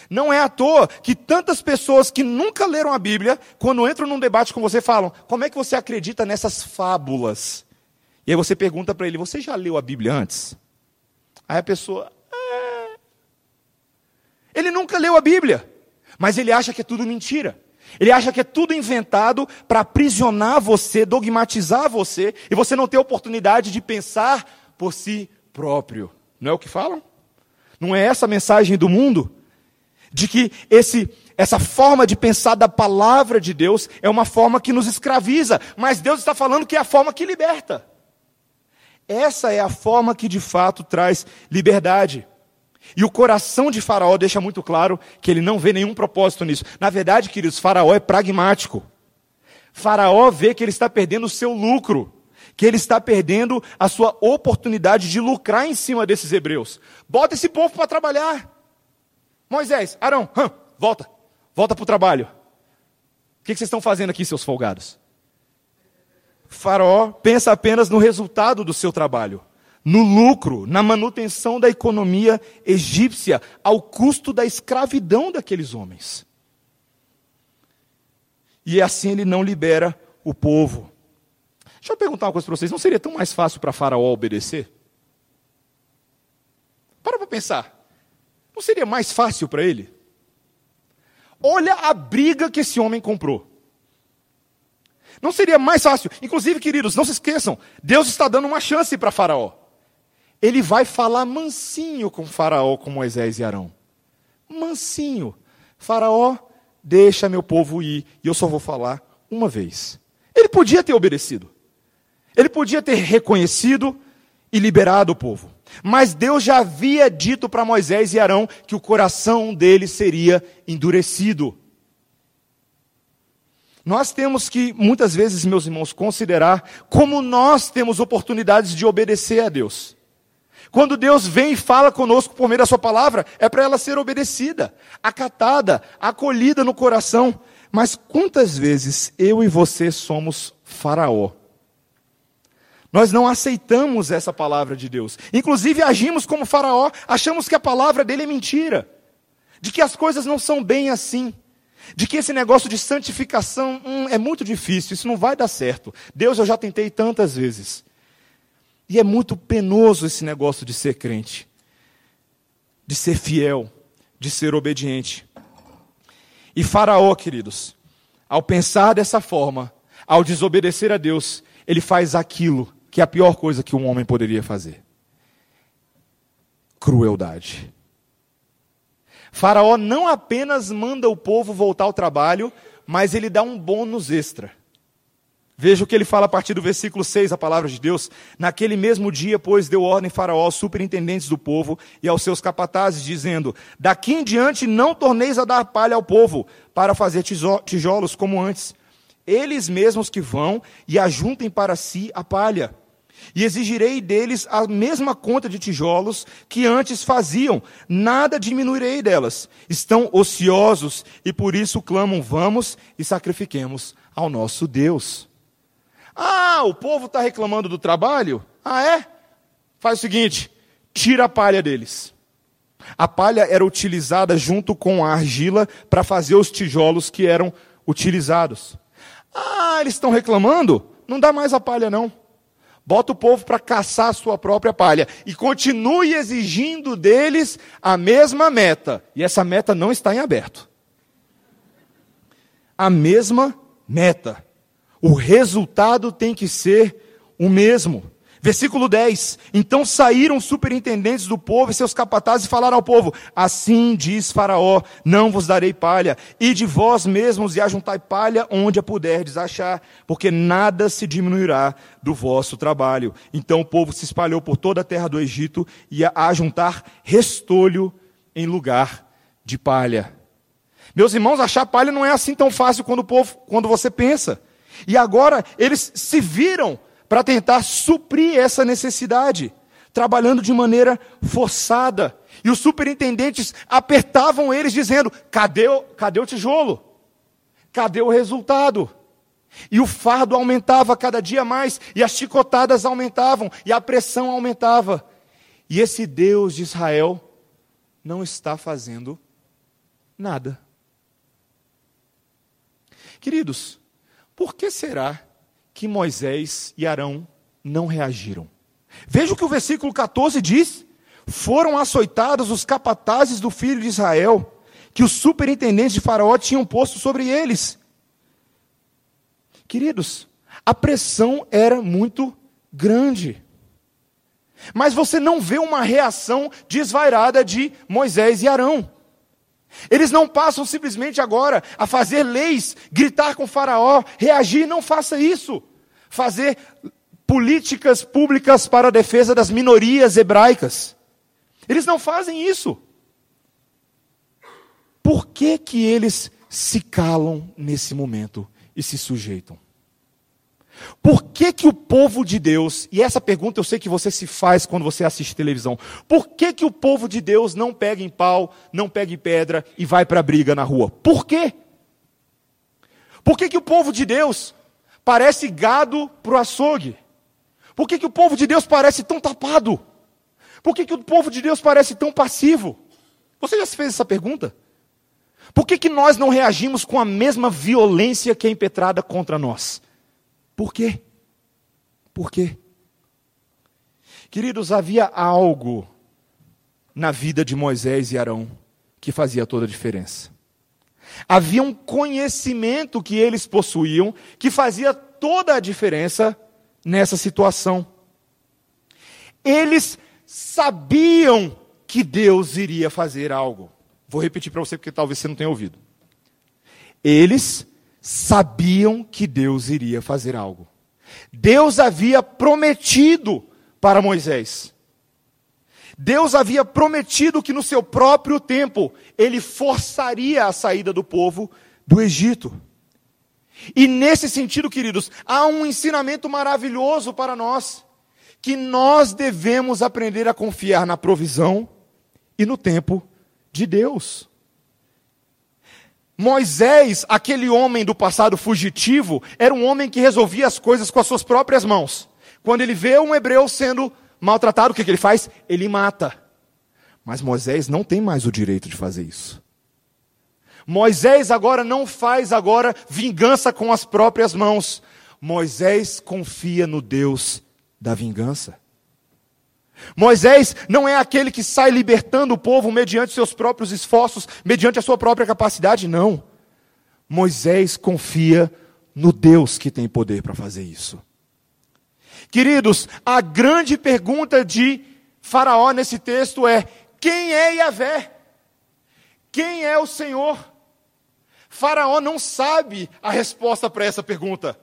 Speaker 1: Não é à toa que tantas pessoas que nunca leram a Bíblia, quando entram num debate com você, falam: como é que você acredita nessas fábulas? E aí você pergunta para ele: você já leu a Bíblia antes? Aí a pessoa. É. Ele nunca leu a Bíblia, mas ele acha que é tudo mentira. Ele acha que é tudo inventado para aprisionar você, dogmatizar você, e você não ter oportunidade de pensar por si próprio. Não é o que falam? Não é essa a mensagem do mundo? de que esse essa forma de pensar da palavra de Deus é uma forma que nos escraviza, mas Deus está falando que é a forma que liberta. Essa é a forma que de fato traz liberdade. E o coração de Faraó deixa muito claro que ele não vê nenhum propósito nisso. Na verdade, queridos, Faraó é pragmático. Faraó vê que ele está perdendo o seu lucro, que ele está perdendo a sua oportunidade de lucrar em cima desses hebreus. Bota esse povo para trabalhar. Moisés, Arão, hum, volta, volta para o trabalho. O que, que vocês estão fazendo aqui, seus folgados? Faraó pensa apenas no resultado do seu trabalho, no lucro, na manutenção da economia egípcia, ao custo da escravidão daqueles homens. E assim ele não libera o povo. Deixa eu perguntar uma coisa para vocês: não seria tão mais fácil para Faraó obedecer? Para para pensar. Não seria mais fácil para ele? Olha a briga que esse homem comprou. Não seria mais fácil? Inclusive, queridos, não se esqueçam, Deus está dando uma chance para Faraó. Ele vai falar mansinho com Faraó, com Moisés e Arão. Mansinho. Faraó, deixa meu povo ir, e eu só vou falar uma vez. Ele podia ter obedecido. Ele podia ter reconhecido e liberado o povo. Mas Deus já havia dito para Moisés e Arão que o coração deles seria endurecido. Nós temos que, muitas vezes, meus irmãos, considerar como nós temos oportunidades de obedecer a Deus. Quando Deus vem e fala conosco por meio da Sua palavra, é para ela ser obedecida, acatada, acolhida no coração. Mas quantas vezes eu e você somos Faraó? Nós não aceitamos essa palavra de Deus. Inclusive agimos como Faraó, achamos que a palavra dele é mentira, de que as coisas não são bem assim, de que esse negócio de santificação hum, é muito difícil, isso não vai dar certo. Deus eu já tentei tantas vezes. E é muito penoso esse negócio de ser crente, de ser fiel, de ser obediente. E Faraó, queridos, ao pensar dessa forma, ao desobedecer a Deus, ele faz aquilo que é a pior coisa que um homem poderia fazer: crueldade. Faraó não apenas manda o povo voltar ao trabalho, mas ele dá um bônus extra. Veja o que ele fala a partir do versículo 6, a palavra de Deus. Naquele mesmo dia, pois, deu ordem Faraó aos superintendentes do povo e aos seus capatazes, dizendo: Daqui em diante não torneis a dar palha ao povo, para fazer tijolos como antes. Eles mesmos que vão e ajuntem para si a palha.
Speaker 2: E exigirei deles a mesma conta de tijolos que antes faziam, nada diminuirei delas. Estão ociosos e por isso clamam: vamos e sacrifiquemos ao nosso Deus. Ah, o povo está reclamando do trabalho? Ah, é? Faz o seguinte: tira a palha deles. A palha era utilizada junto com a argila para fazer os tijolos que eram utilizados. Ah, eles estão reclamando? Não dá mais a palha, não. Bota o povo para caçar a sua própria palha. E continue exigindo deles a mesma meta. E essa meta não está em aberto. A mesma meta. O resultado tem que ser o mesmo. Versículo 10: Então saíram os superintendentes do povo e seus capatazes e falaram ao povo: Assim diz Faraó: Não vos darei palha, e de vós mesmos e ajuntai palha onde a puderdes achar, porque nada se diminuirá do vosso trabalho. Então o povo se espalhou por toda a terra do Egito e a ajuntar restolho em lugar de palha. Meus irmãos, achar palha não é assim tão fácil quando, o povo, quando você pensa. E agora eles se viram para tentar suprir essa necessidade, trabalhando de maneira forçada. E os superintendentes apertavam eles, dizendo: cadê o, cadê o tijolo? Cadê o resultado? E o fardo aumentava cada dia mais, e as chicotadas aumentavam, e a pressão aumentava. E esse Deus de Israel não está fazendo nada. Queridos, por que será que Moisés e Arão não reagiram. Veja o que o versículo 14 diz: Foram açoitados os capatazes do filho de Israel, que os superintendentes de Faraó tinham posto sobre eles. Queridos, a pressão era muito grande. Mas você não vê uma reação desvairada de Moisés e Arão. Eles não passam simplesmente agora a fazer leis, gritar com Faraó, reagir, não faça isso. Fazer políticas públicas para a defesa das minorias hebraicas. Eles não fazem isso. Por que que eles se calam nesse momento e se sujeitam? Por que, que o povo de Deus, e essa pergunta eu sei que você se faz quando você assiste televisão, por que, que o povo de Deus não pega em pau, não pega em pedra e vai para a briga na rua? Por quê? Por que, que o povo de Deus parece gado para o açougue? Por que, que o povo de Deus parece tão tapado? Por que, que o povo de Deus parece tão passivo? Você já se fez essa pergunta? Por que, que nós não reagimos com a mesma violência que é impetrada contra nós? Por quê? Por quê? Queridos, havia algo na vida de Moisés e Arão que fazia toda a diferença. Havia um conhecimento que eles possuíam que fazia toda a diferença nessa situação. Eles sabiam que Deus iria fazer algo. Vou repetir para você porque talvez você não tenha ouvido. Eles sabiam que Deus iria fazer algo. Deus havia prometido para Moisés. Deus havia prometido que no seu próprio tempo ele forçaria a saída do povo do Egito. E nesse sentido, queridos, há um ensinamento maravilhoso para nós, que nós devemos aprender a confiar na provisão e no tempo de Deus. Moisés, aquele homem do passado fugitivo, era um homem que resolvia as coisas com as suas próprias mãos. Quando ele vê um hebreu sendo maltratado, o que, que ele faz? Ele mata. Mas Moisés não tem mais o direito de fazer isso. Moisés agora não faz agora vingança com as próprias mãos. Moisés confia no Deus da vingança. Moisés não é aquele que sai libertando o povo mediante seus próprios esforços, mediante a sua própria capacidade, não. Moisés confia no Deus que tem poder para fazer isso. Queridos, a grande pergunta de Faraó nesse texto é: quem é Yahvé? Quem é o Senhor? Faraó não sabe a resposta para essa pergunta,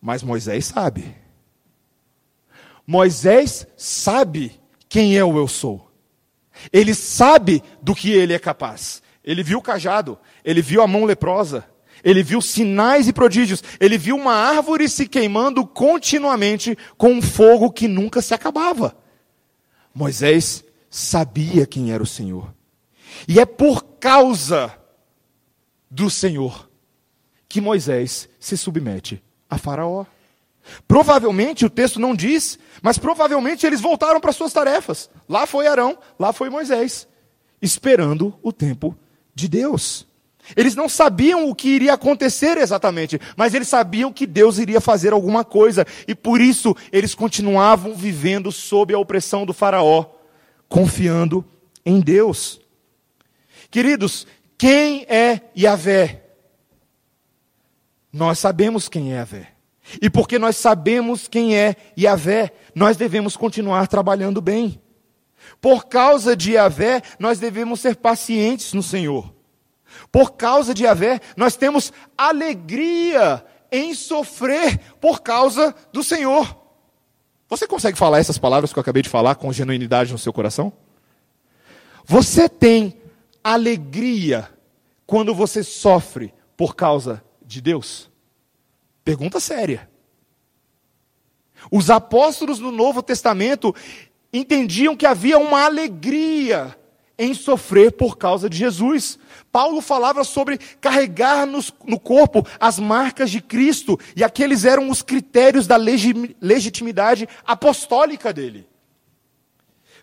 Speaker 2: mas Moisés sabe. Moisés sabe quem é o eu sou. Ele sabe do que ele é capaz. Ele viu o cajado, ele viu a mão leprosa, Ele viu sinais e prodígios. Ele viu uma árvore se queimando continuamente com um fogo que nunca se acabava. Moisés sabia quem era o Senhor. E é por causa do Senhor que Moisés se submete a Faraó. Provavelmente, o texto não diz, mas provavelmente eles voltaram para suas tarefas. Lá foi Arão, lá foi Moisés, esperando o tempo de Deus. Eles não sabiam o que iria acontecer exatamente, mas eles sabiam que Deus iria fazer alguma coisa, e por isso eles continuavam vivendo sob a opressão do Faraó, confiando em Deus. Queridos, quem é Yahvé? Nós sabemos quem é Yahvé. E porque nós sabemos quem é Yahvé, nós devemos continuar trabalhando bem. Por causa de Yahvé, nós devemos ser pacientes no Senhor. Por causa de Yahvé, nós temos alegria em sofrer por causa do Senhor. Você consegue falar essas palavras que eu acabei de falar com genuinidade no seu coração? Você tem alegria quando você sofre por causa de Deus? Pergunta séria. Os apóstolos no Novo Testamento entendiam que havia uma alegria em sofrer por causa de Jesus. Paulo falava sobre carregar no corpo as marcas de Cristo, e aqueles eram os critérios da legitimidade apostólica dele.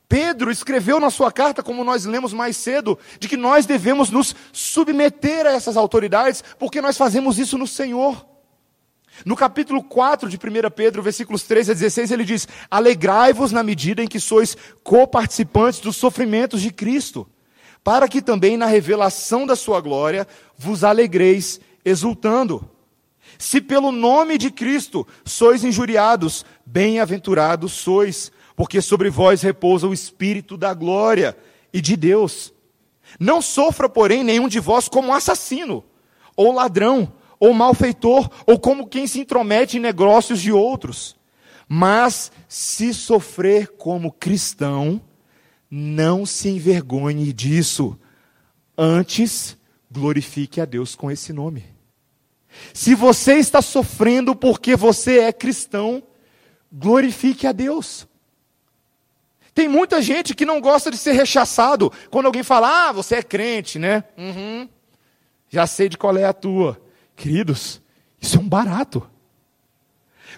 Speaker 2: Pedro escreveu na sua carta, como nós lemos mais cedo, de que nós devemos nos submeter a essas autoridades, porque nós fazemos isso no Senhor. No capítulo 4 de 1 Pedro, versículos 13 a 16, ele diz: Alegrai-vos na medida em que sois coparticipantes dos sofrimentos de Cristo, para que também na revelação da sua glória vos alegreis exultando. Se pelo nome de Cristo sois injuriados, bem-aventurados sois, porque sobre vós repousa o Espírito da glória e de Deus. Não sofra, porém, nenhum de vós como assassino, ou ladrão, ou malfeitor, ou como quem se intromete em negócios de outros. Mas se sofrer como cristão, não se envergonhe disso. Antes, glorifique a Deus com esse nome. Se você está sofrendo porque você é cristão, glorifique a Deus. Tem muita gente que não gosta de ser rechaçado quando alguém fala, ah, você é crente, né? Uhum. Já sei de qual é a tua. Queridos, isso é um barato.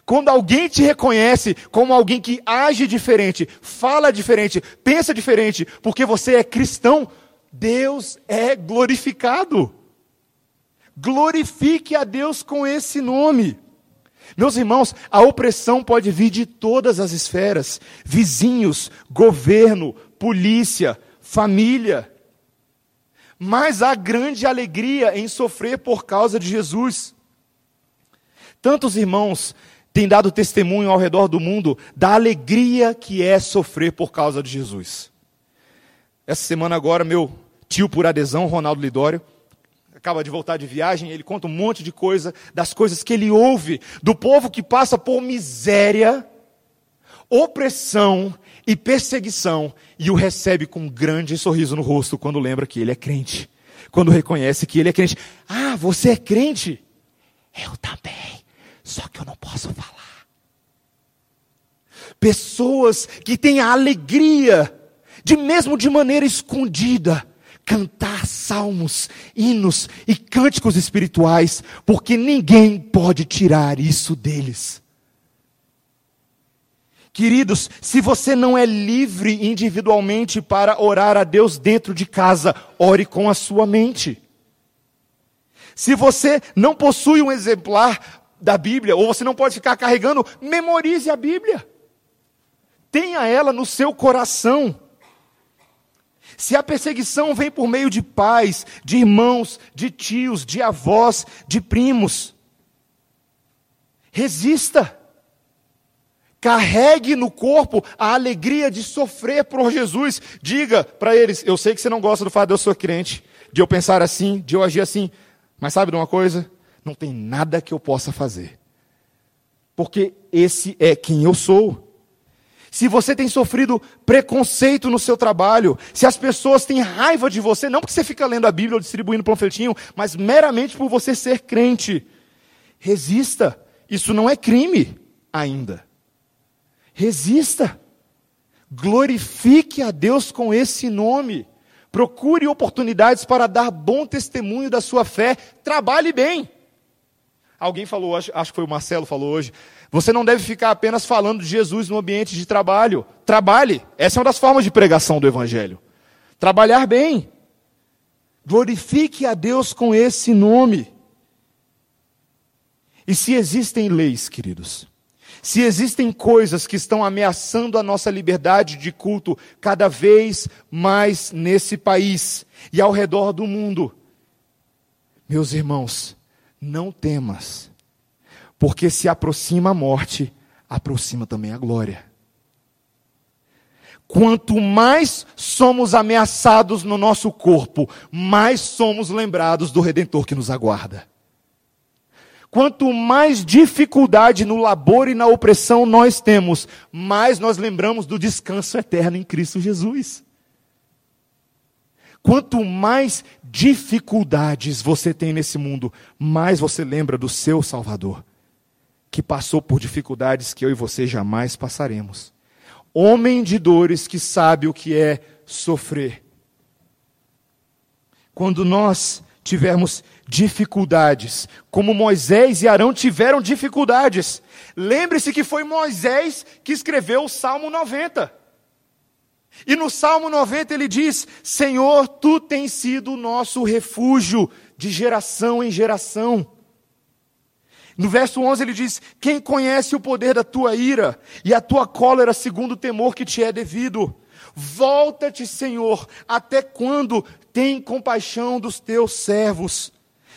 Speaker 2: Quando alguém te reconhece como alguém que age diferente, fala diferente, pensa diferente, porque você é cristão, Deus é glorificado. Glorifique a Deus com esse nome. Meus irmãos, a opressão pode vir de todas as esferas: vizinhos, governo, polícia, família mas há grande alegria em sofrer por causa de Jesus. Tantos irmãos têm dado testemunho ao redor do mundo da alegria que é sofrer por causa de Jesus. Essa semana agora, meu tio por adesão, Ronaldo Lidório, acaba de voltar de viagem, ele conta um monte de coisa, das coisas que ele ouve, do povo que passa por miséria, opressão e perseguição, e o recebe com um grande sorriso no rosto quando lembra que ele é crente, quando reconhece que ele é crente. Ah, você é crente? Eu também, só que eu não posso falar. Pessoas que têm a alegria de, mesmo de maneira escondida, cantar salmos, hinos e cânticos espirituais, porque ninguém pode tirar isso deles. Queridos, se você não é livre individualmente para orar a Deus dentro de casa, ore com a sua mente. Se você não possui um exemplar da Bíblia, ou você não pode ficar carregando, memorize a Bíblia. Tenha ela no seu coração. Se a perseguição vem por meio de pais, de irmãos, de tios, de avós, de primos, resista. Carregue no corpo a alegria de sofrer por Jesus. Diga para eles: eu sei que você não gosta do fato de eu ser crente, de eu pensar assim, de eu agir assim, mas sabe de uma coisa? Não tem nada que eu possa fazer, porque esse é quem eu sou. se você tem sofrido preconceito no seu trabalho, se as pessoas têm raiva de você, não porque você fica lendo a Bíblia ou distribuindo panfletinho, mas meramente por você ser crente, resista. Isso não é crime ainda. Resista. Glorifique a Deus com esse nome. Procure oportunidades para dar bom testemunho da sua fé. Trabalhe bem. Alguém falou, acho, acho que foi o Marcelo falou hoje. Você não deve ficar apenas falando de Jesus no ambiente de trabalho. Trabalhe. Essa é uma das formas de pregação do Evangelho. Trabalhar bem. Glorifique a Deus com esse nome. E se existem leis, queridos, se existem coisas que estão ameaçando a nossa liberdade de culto cada vez mais nesse país e ao redor do mundo, meus irmãos, não temas, porque se aproxima a morte, aproxima também a glória. Quanto mais somos ameaçados no nosso corpo, mais somos lembrados do Redentor que nos aguarda. Quanto mais dificuldade no labor e na opressão nós temos, mais nós lembramos do descanso eterno em Cristo Jesus. Quanto mais dificuldades você tem nesse mundo, mais você lembra do seu Salvador, que passou por dificuldades que eu e você jamais passaremos. Homem de dores que sabe o que é sofrer. Quando nós tivermos dificuldades, como Moisés e Arão tiveram dificuldades. Lembre-se que foi Moisés que escreveu o Salmo 90. E no Salmo 90 ele diz: Senhor, tu tens sido o nosso refúgio de geração em geração. No verso 11 ele diz: Quem conhece o poder da tua ira e a tua cólera segundo o temor que te é devido? Volta-te, Senhor, até quando tem compaixão dos teus servos?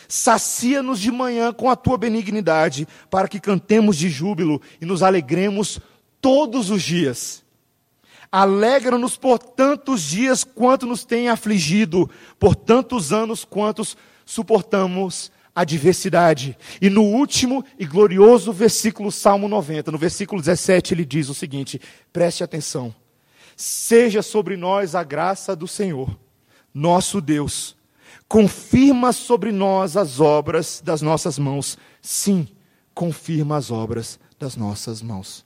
Speaker 2: Sacia-nos de manhã com a tua benignidade, para que cantemos de júbilo e nos alegremos todos os dias. Alegra-nos por tantos dias quanto nos tem afligido, por tantos anos quantos suportamos a diversidade. E no último e glorioso versículo, Salmo 90, no versículo 17, ele diz o seguinte: preste atenção. Seja sobre nós a graça do Senhor, nosso Deus confirma sobre nós as obras das nossas mãos. Sim, confirma as obras das nossas mãos.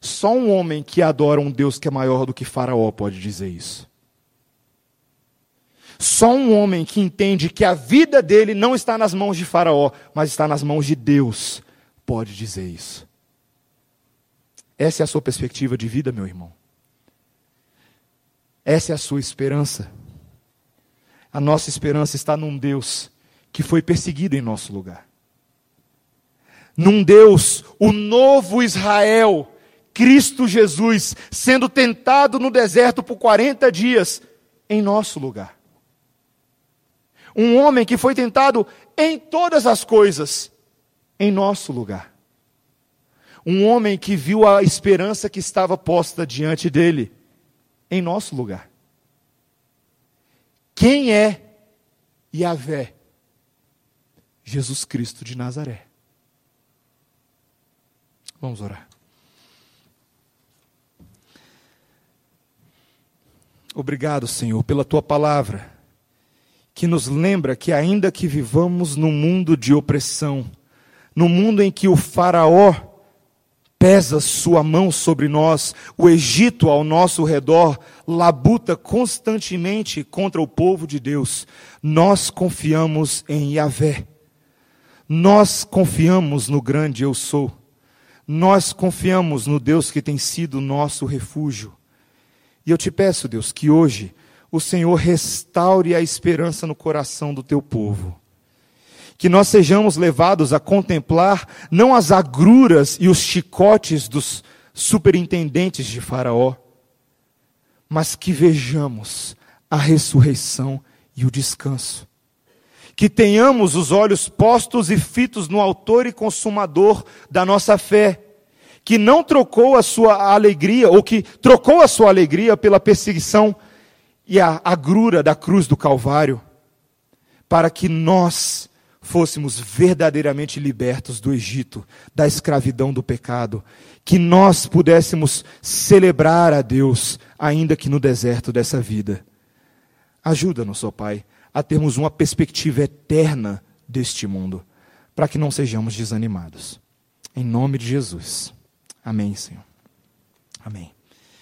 Speaker 2: Só um homem que adora um Deus que é maior do que Faraó pode dizer isso. Só um homem que entende que a vida dele não está nas mãos de Faraó, mas está nas mãos de Deus, pode dizer isso. Essa é a sua perspectiva de vida, meu irmão. Essa é a sua esperança. A nossa esperança está num Deus que foi perseguido em nosso lugar. Num Deus, o novo Israel, Cristo Jesus, sendo tentado no deserto por 40 dias em nosso lugar. Um homem que foi tentado em todas as coisas em nosso lugar. Um homem que viu a esperança que estava posta diante dele em nosso lugar. Quem é Yahvé? Jesus Cristo de Nazaré. Vamos orar. Obrigado, Senhor, pela tua palavra, que nos lembra que, ainda que vivamos num mundo de opressão, no mundo em que o Faraó pesa sua mão sobre nós, o Egito ao nosso redor labuta constantemente contra o povo de Deus. Nós confiamos em Yahvé. Nós confiamos no grande eu sou. Nós confiamos no Deus que tem sido nosso refúgio. E eu te peço, Deus, que hoje o Senhor restaure a esperança no coração do teu povo que nós sejamos levados a contemplar não as agruras e os chicotes dos superintendentes de Faraó, mas que vejamos a ressurreição e o descanso. Que tenhamos os olhos postos e fitos no Autor e Consumador da nossa fé, que não trocou a sua alegria, ou que trocou a sua alegria pela perseguição e a agrura da cruz do Calvário, para que nós fôssemos verdadeiramente libertos do Egito, da escravidão do pecado, que nós pudéssemos celebrar a Deus, ainda que no deserto dessa vida. Ajuda-nos, ó Pai, a termos uma perspectiva eterna deste mundo, para que não sejamos desanimados. Em nome de Jesus. Amém, Senhor. Amém.